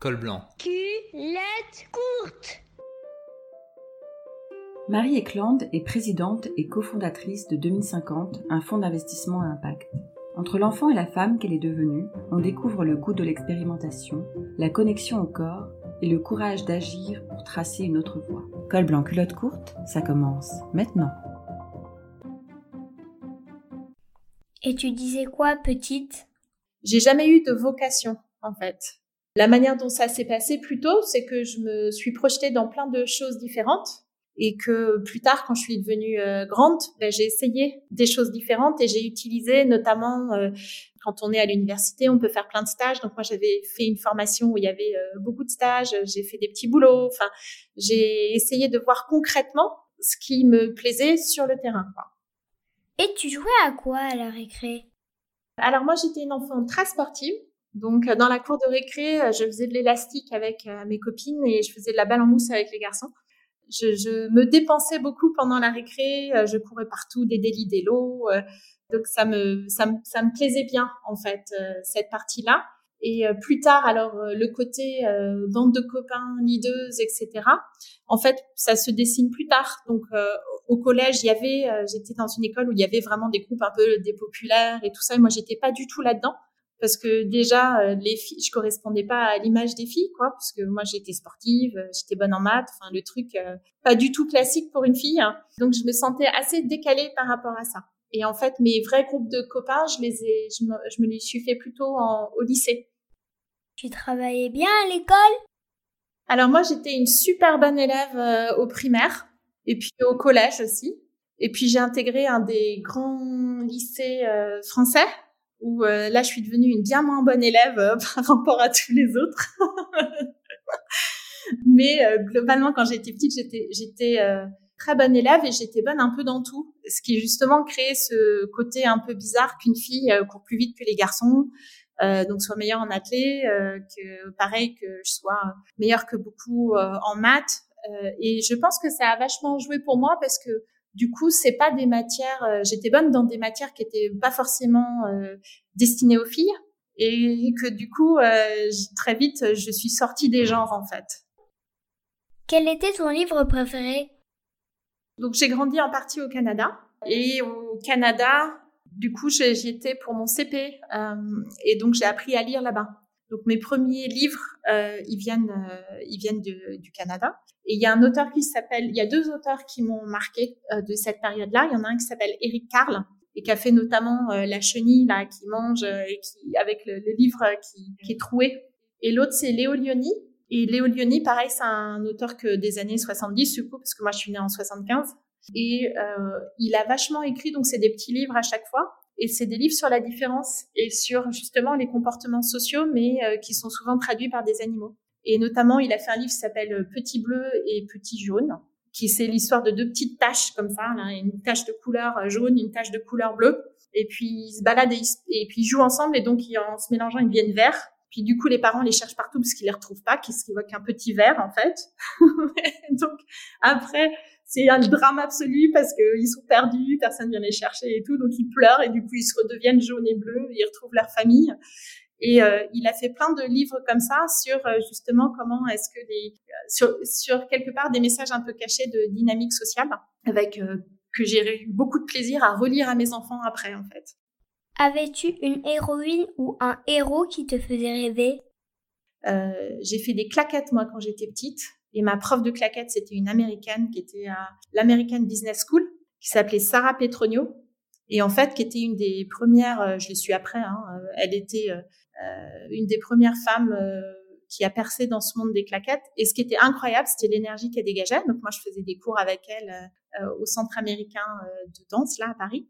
Col blanc. Culotte courte. Marie Eklund est présidente et cofondatrice de 2050, un fonds d'investissement à impact. Entre l'enfant et la femme qu'elle est devenue, on découvre le goût de l'expérimentation, la connexion au corps et le courage d'agir pour tracer une autre voie. Col blanc culotte courte, ça commence maintenant. Et tu disais quoi, petite? J'ai jamais eu de vocation, en fait. La manière dont ça s'est passé plutôt, c'est que je me suis projetée dans plein de choses différentes et que plus tard, quand je suis devenue euh, grande, ben, j'ai essayé des choses différentes et j'ai utilisé notamment euh, quand on est à l'université, on peut faire plein de stages. Donc moi, j'avais fait une formation où il y avait euh, beaucoup de stages, j'ai fait des petits boulots. Enfin, j'ai essayé de voir concrètement ce qui me plaisait sur le terrain. Quoi. Et tu jouais à quoi à la récré? Alors moi, j'étais une enfant très sportive. Donc, euh, dans la cour de récré, euh, je faisais de l'élastique avec euh, mes copines et je faisais de la balle en mousse avec les garçons. Je, je me dépensais beaucoup pendant la récré. Je courais partout, des délits, des lots. Donc, ça me, ça me, ça me plaisait bien, en fait, cette partie-là. Et plus tard, alors le côté bande de copains, leaders, etc. En fait, ça se dessine plus tard. Donc, au collège, il y avait, j'étais dans une école où il y avait vraiment des groupes un peu des populaires et tout ça. Et moi, j'étais pas du tout là-dedans parce que déjà euh, les filles, je correspondais pas à l'image des filles, quoi, parce que moi j'étais sportive, euh, j'étais bonne en maths, enfin le truc euh, pas du tout classique pour une fille. Hein. Donc je me sentais assez décalée par rapport à ça. Et en fait, mes vrais groupes de copains, je les ai, je me, je me les suis fait plutôt en, au lycée. Tu travaillais bien à l'école? Alors moi, j'étais une super bonne élève au primaire et puis au collège aussi. Et puis j'ai intégré un des grands lycées français où euh, là je suis devenue une bien moins bonne élève euh, par rapport à tous les autres. Mais euh, globalement, quand j'étais petite, j'étais j'étais très bonne élève et j'étais bonne un peu dans tout, ce qui justement créait ce côté un peu bizarre qu'une fille court plus vite que les garçons, donc soit meilleure en athlée, que pareil que je sois meilleure que beaucoup en maths. et je pense que ça a vachement joué pour moi parce que du coup, c'est pas des matières. Euh, j'étais bonne dans des matières qui étaient pas forcément euh, destinées aux filles, et que du coup, euh, très vite, je suis sortie des genres en fait. Quel était ton livre préféré? Donc, j'ai grandi en partie au Canada, et au Canada, du coup, j'y étais pour mon CP, et donc j'ai appris à lire là-bas. Donc mes premiers livres, euh, ils viennent, euh, ils viennent du Canada. Et il y a un auteur qui s'appelle, il y a deux auteurs qui m'ont marqué euh, de cette période-là. Il y en a un qui s'appelle Eric Carle et qui a fait notamment La chenille là qui mange et qui avec le, livre qui, qui, est troué. Et l'autre c'est Léo Lioni. Et Léo Lioni, pareil, c'est un auteur que des années 70 du coup parce que moi je suis née en 75. Et il a vachement écrit, donc c'est des petits livres à chaque fois. Et c'est des livres sur la différence et sur justement les comportements sociaux, mais euh, qui sont souvent traduits par des animaux. Et notamment, il a fait un livre qui s'appelle euh, Petit bleu et Petit jaune, qui c'est l'histoire de deux petites taches comme ça, là, une tache de couleur euh, jaune, une tache de couleur bleue. Et puis ils se baladent et, et puis ils jouent ensemble et donc en se mélangeant, ils deviennent verts. Puis du coup, les parents les cherchent partout parce qu'ils les retrouvent pas, qu'ils voient qu'un petit vert en fait. donc après, c'est le drame absolu parce qu'ils sont perdus, personne vient les chercher et tout, donc ils pleurent et du coup ils se redeviennent jaunes et bleus, ils retrouvent leur famille. Et euh, il a fait plein de livres comme ça sur euh, justement comment est-ce que les sur, sur quelque part des messages un peu cachés de dynamique sociale avec euh, que j'ai eu beaucoup de plaisir à relire à mes enfants après en fait. Avais-tu une héroïne ou un héros qui te faisait rêver? J'ai fait des claquettes moi quand j'étais petite. Et ma prof de claquettes, c'était une américaine qui était à l'American Business School, qui s'appelait Sarah Petronio. Et en fait, qui était une des premières, euh, je l'ai su après, hein, euh, elle était euh, une des premières femmes qui a percé dans ce monde des claquettes. Et ce qui était incroyable, c'était l'énergie qu'elle dégageait. Donc moi, je faisais des cours avec elle au Centre américain de danse, là, à Paris.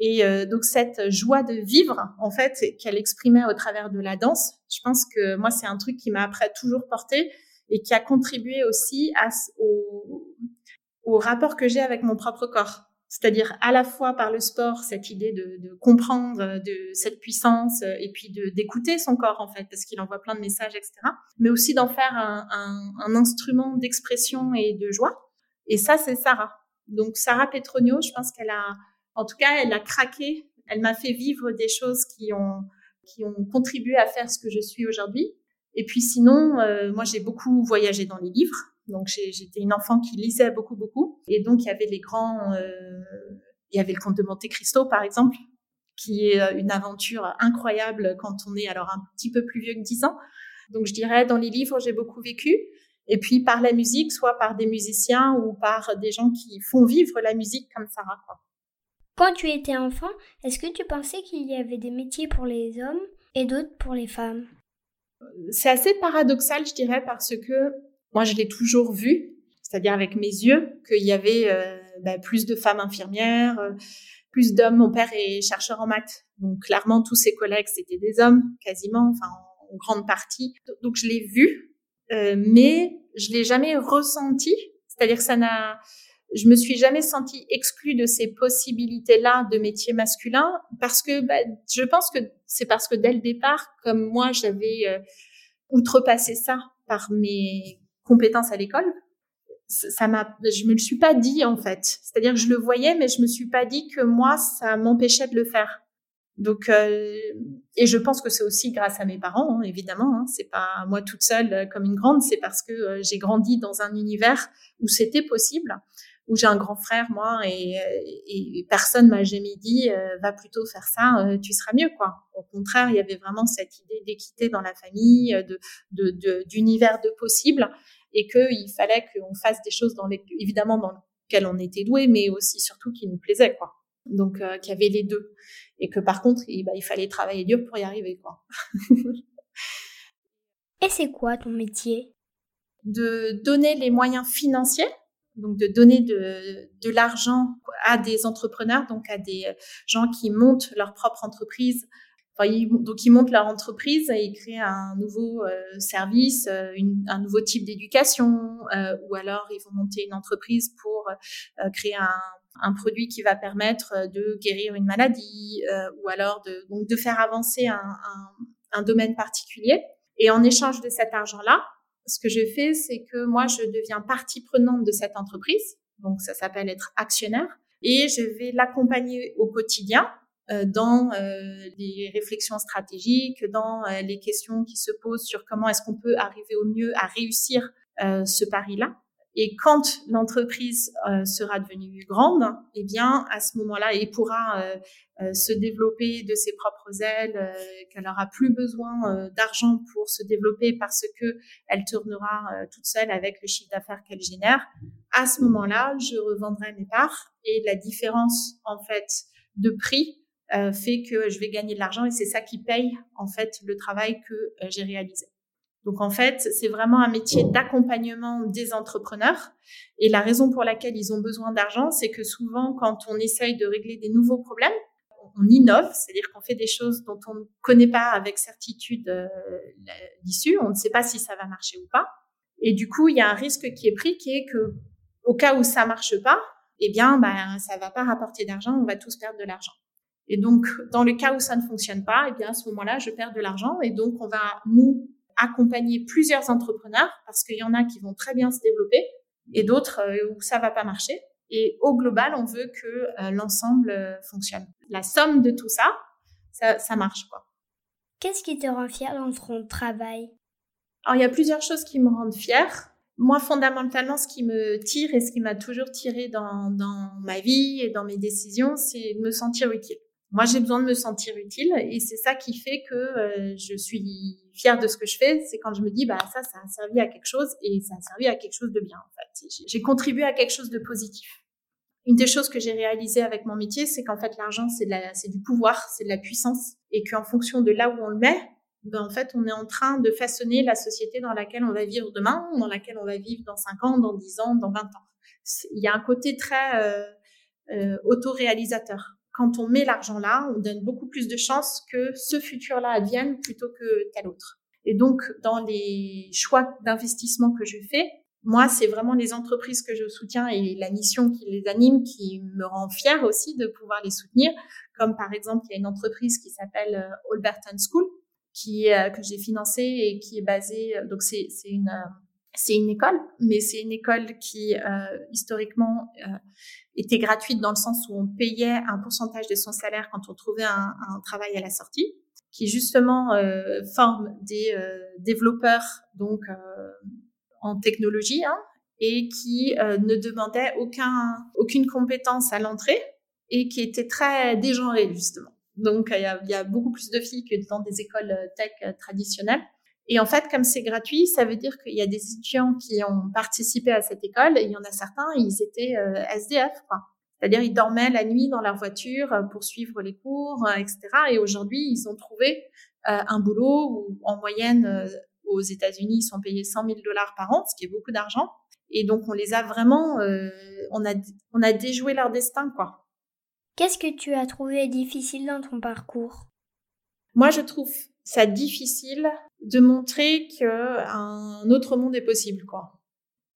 Et donc cette joie de vivre, en fait, qu'elle exprimait au travers de la danse, je pense que moi, c'est un truc qui m'a après toujours porté et qui a contribué aussi au, rapport que j'ai avec mon propre corps. C'est-à-dire à la fois par le sport, cette idée de, comprendre de cette puissance et puis d'écouter son corps en fait, parce qu'il envoie plein de messages, etc. Mais aussi d'en faire un, un, un instrument d'expression et de joie. Et ça, c'est Sarah. Donc Sarah Petronio, je pense qu'elle a, en tout cas, elle a craqué. Elle m'a fait vivre des choses qui ont qui ont contribué à faire ce que je suis aujourd'hui. Et puis sinon, moi j'ai beaucoup voyagé dans les livres. Donc j'étais une enfant qui lisait beaucoup, beaucoup. Et donc il y avait les grands, il y avait le conte de Monte Cristo par exemple, qui est une aventure incroyable quand on est alors un petit peu plus vieux que 10 ans. Donc je dirais dans les livres j'ai beaucoup vécu. Et puis par la musique, soit par des musiciens ou par des gens qui font vivre la musique comme Sarah. Quand tu étais enfant, est-ce que tu pensais qu'il y avait des métiers pour les hommes et d'autres pour les femmes? C'est assez paradoxal, je dirais, parce que moi, je l'ai toujours vu, c'est-à-dire avec mes yeux, qu'il y avait euh, bah, plus de femmes infirmières, euh, plus d'hommes. Mon père est chercheur en maths, donc clairement, tous ses collègues, c'était des hommes, quasiment, enfin, en, grande partie. Donc, je l'ai vu, euh, mais je l'ai jamais ressenti. C'est-à-dire que ça n'a, je me suis jamais sentie exclue de ces possibilités-là de métier masculin parce que bah, je pense que c'est parce que dès le départ, comme moi, j'avais euh, outrepassé ça par mes compétences à l'école, ça m'a, je me le suis pas dit en fait. C'est-à-dire que je le voyais, mais je me suis pas dit que moi, ça m'empêchait de le faire. Donc, euh, et je pense que c'est aussi grâce à mes parents, hein, évidemment. Hein, c'est pas moi toute seule euh, comme une grande, c'est parce que euh, j'ai grandi dans un univers où c'était possible, où j'ai un grand frère moi, et, et personne m'a jamais dit va plutôt faire ça, tu seras mieux quoi. Au contraire, il y avait vraiment cette idée d'équité dans la famille, de d'univers de, de possible, et qu'il fallait qu'on fasse des choses dans les, évidemment dans lesquelles on était doué, mais aussi surtout qui nous plaisait quoi donc euh, qu'il y avait les deux et que par contre il, bah, il fallait travailler dur pour y arriver quoi. et c'est quoi ton métier? De donner les moyens financiers, donc de donner de, de l'argent à des entrepreneurs, donc à des gens qui montent leur propre entreprise. Enfin, donc ils montent leur entreprise et ils créent un nouveau euh, service, euh, un nouveau type d'éducation, euh, ou alors ils vont monter une entreprise pour euh, créer un un produit qui va permettre euh, de guérir une maladie euh, ou alors de, donc de faire avancer un, un, un, domaine particulier. Et en échange de cet argent-là, ce que je fais, c'est que moi, je deviens partie prenante de cette entreprise. Donc, ça s'appelle être actionnaire. Et je vais l'accompagner au quotidien euh, dans euh, les réflexions stratégiques, dans euh, les questions qui se posent sur comment est-ce qu'on peut arriver au mieux à réussir ce pari-là. Et quand l'entreprise euh, sera devenue grande, eh bien, à ce moment-là, elle pourra euh, euh, se développer de ses propres ailes, qu'elle n'aura plus besoin d'argent pour se développer parce que elle tournera toute seule avec le chiffre d'affaires qu'elle génère. À ce moment-là, je revendrai mes parts et la différence, en fait, de prix fait que je vais gagner de l'argent et c'est ça qui paye, en fait, le travail que j'ai réalisé. Donc en fait, c'est vraiment un métier d'accompagnement des entrepreneurs. Et la raison pour laquelle ils ont besoin d'argent, c'est que souvent, quand on essaye de régler des nouveaux problèmes, on innove, c'est-à-dire qu'on fait des choses dont on ne connaît pas avec certitude euh, l'issue, on ne sait pas si ça va marcher ou pas. Et du coup, il y a un risque qui est pris, qui est que au cas où ça marche pas, eh bien, ben, ça va pas rapporter d'argent, on va tous perdre de l'argent. Et donc, dans le cas où ça ne fonctionne pas, eh bien, à ce moment-là, je perds de l'argent et donc on va nous accompagner plusieurs entrepreneurs parce qu'il y en a qui vont très bien se développer et d'autres euh, où ça va pas marcher. Et au global, on veut que euh, l'ensemble euh, fonctionne. La somme de tout ça, ça, ça marche quoi. Qu'est-ce qui te rend fier dans ton travail? Alors il y a plusieurs choses qui me rendent fière. Moi, fondamentalement, ce qui me tire et ce qui m'a toujours tiré dans, dans ma vie et dans mes décisions, c'est de me sentir utile. Moi, j'ai besoin de me sentir utile et c'est ça qui fait que euh, je suis fière de ce que je fais. C'est quand je me dis, bah ça, ça a servi à quelque chose et ça a servi à quelque chose de bien en fait. J'ai contribué à quelque chose de positif. Une des choses que j'ai réalisées avec mon métier, c'est qu'en fait l'argent c'est c'est du pouvoir, c'est de la puissance et qu'en fonction de là où on le met, ben en fait on est en train de façonner la société dans laquelle on va vivre demain, dans laquelle on va vivre dans 5 ans, dans 10 ans, dans 20 ans. Il y a un côté très euh, euh, autoréalisateur quand on met l'argent là, on donne beaucoup plus de chances que ce futur-là advienne plutôt que tel autre. Et donc, dans les choix d'investissement que je fais, moi, c'est vraiment les entreprises que je soutiens et la mission qui les anime qui me rend fière aussi de pouvoir les soutenir. Comme par exemple, il y a une entreprise qui s'appelle euh, Alberton School, qui euh, que j'ai financée et qui est basée. Euh, donc c'est c'est une c'est une école, mais c'est une école qui euh, historiquement euh, était gratuite dans le sens où on payait un pourcentage de son salaire quand on trouvait un, travail à la sortie. qui justement euh, forme des développeurs donc en technologie hein, et qui ne demandait aucun, aucune compétence à l'entrée et qui était très dégenré justement. Donc il y a, beaucoup plus de filles que dans des écoles tech traditionnelles. Et en fait, comme c'est gratuit, ça veut dire qu'il y a des étudiants qui ont participé à cette école et il y en a certains, ils étaient SDF, quoi. C'est-à-dire, ils dormaient la nuit dans leur voiture euh, pour suivre les cours, euh, etc. Et aujourd'hui, ils ont trouvé euh, un boulot où, en moyenne, aux États-Unis, ils sont payés 100 000 dollars par an, ce qui est beaucoup d'argent. Et donc, on les a vraiment, on a, on a déjoué leur destin, quoi. Qu'est-ce que tu as trouvé difficile dans ton parcours? Moi, je trouve ça difficile de montrer qu'un autre monde est possible, quoi.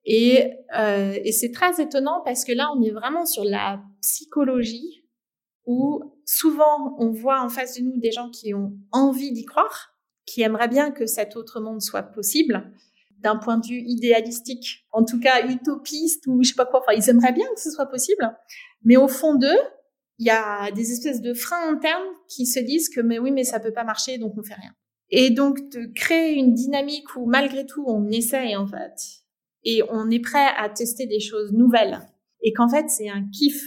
Et, euh, et c'est très étonnant parce que là, on est vraiment sur la psychologie où souvent on voit en face de nous des gens qui ont envie d'y croire, qui aimeraient bien que cet autre monde soit possible d'un point de vue idéalistique, en tout cas utopiste ou je sais pas quoi. Enfin, ils aimeraient bien que ce soit possible, mais au fond d'eux, il y a des espèces de freins internes qui se disent que mais oui, mais ça peut pas marcher, donc on fait rien. Et donc de créer une dynamique où malgré tout on essaye en fait et on est prêt à tester des choses nouvelles et qu'en fait c'est un kiff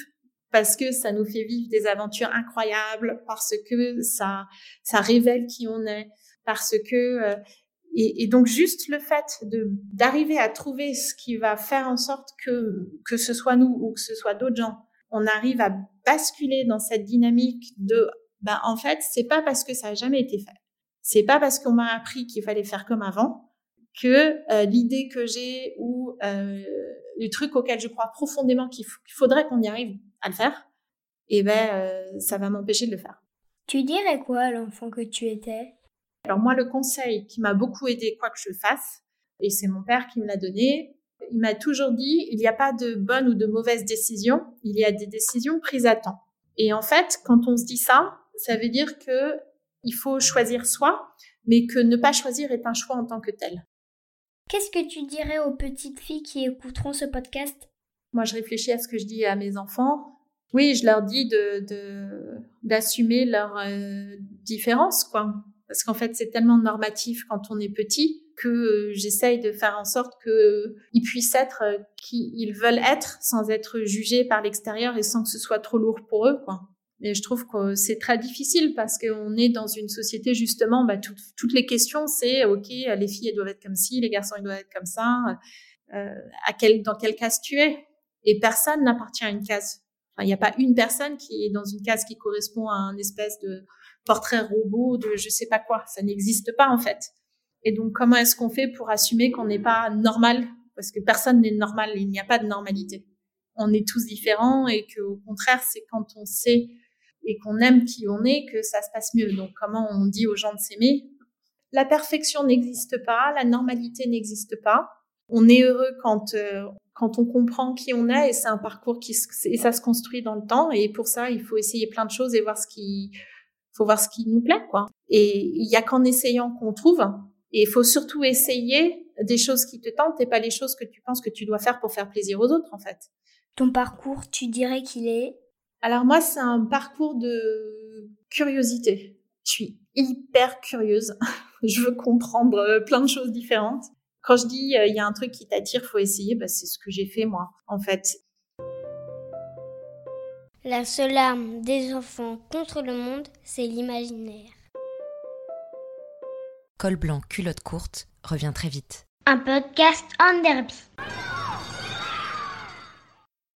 parce que ça nous fait vivre des aventures incroyables, parce que ça ça révèle qui on est, parce que euh, et, et, donc juste le fait de d'arriver à trouver ce qui va faire en sorte que que ce soit nous ou que ce soit d'autres gens, on arrive à basculer dans cette dynamique de ben en fait c'est pas parce que ça a jamais été fait, c'est pas parce qu'on m'a appris qu'il fallait faire comme avant que euh, l'idée que j'ai ou euh, le truc auquel je crois profondément qu'il faudrait qu'on y arrive à le faire, eh ben euh, ça va m'empêcher de le faire. Tu dirais quoi à l'enfant que tu étais? Alors moi, le conseil qui m'a beaucoup aidé quoi que je fasse, et c'est mon père qui me l'a donné, il m'a toujours dit il n'y a pas de bonne ou de mauvaise décision, il y a des décisions prises à temps. Et en fait, quand on se dit ça, ça veut dire que il faut choisir soi, mais que ne pas choisir est un choix en tant que tel. Qu'est-ce que tu dirais aux petites filles qui écouteront ce podcast? Moi, je réfléchis à ce que je dis à mes enfants. Oui, je leur dis de d'assumer leur euh, différence, quoi. Parce qu'en fait, c'est tellement normatif quand on est petit que euh, j'essaye de faire en sorte qu'ils puissent être euh, qui ils veulent être sans être jugés par l'extérieur et sans que ce soit trop lourd pour eux, quoi. Et je trouve que c'est très difficile parce qu'on est dans une société justement, bah, toutes les questions, c'est ok, les filles elles doivent être comme ci, les garçons ils doivent être comme ça. Euh, à quel, dans quelle case tu es Et personne n'appartient à une case. Il n'y a pas une personne qui est dans une case qui correspond à un espèce de portrait robot de je sais pas quoi. Ça n'existe pas en fait. Et donc comment est-ce qu'on fait pour assumer qu'on n'est pas normal? Parce que personne n'est normal. Il n'y a pas de normalité. On est tous différents et que au contraire, c'est quand on sait et qu'on aime qui on est, que ça se passe mieux. Donc, comment on dit aux gens de s'aimer? La perfection n'existe pas, la normalité n'existe pas. On est heureux quand euh, quand on comprend qui on est et c'est un parcours qui et ça se construit dans le temps et pour ça il faut essayer plein de choses et voir ce qui faut voir ce qui nous plaît quoi. Et il y a qu'en essayant qu'on trouve et il faut surtout essayer des choses qui te tentent et pas les choses que tu penses que tu dois faire pour faire plaisir aux autres en fait. Ton parcours, tu dirais qu'il est? Alors moi, c'est un parcours de curiosité. Je suis hyper curieuse. je veux comprendre euh, plein de choses différentes. Quand je dis euh, il y a un truc qui t'attire, faut essayer, bah, c'est ce que j'ai fait moi, en fait. La seule arme des enfants contre le monde, c'est l'imaginaire. Col blanc, culotte courte revient très vite. Un podcast en derby.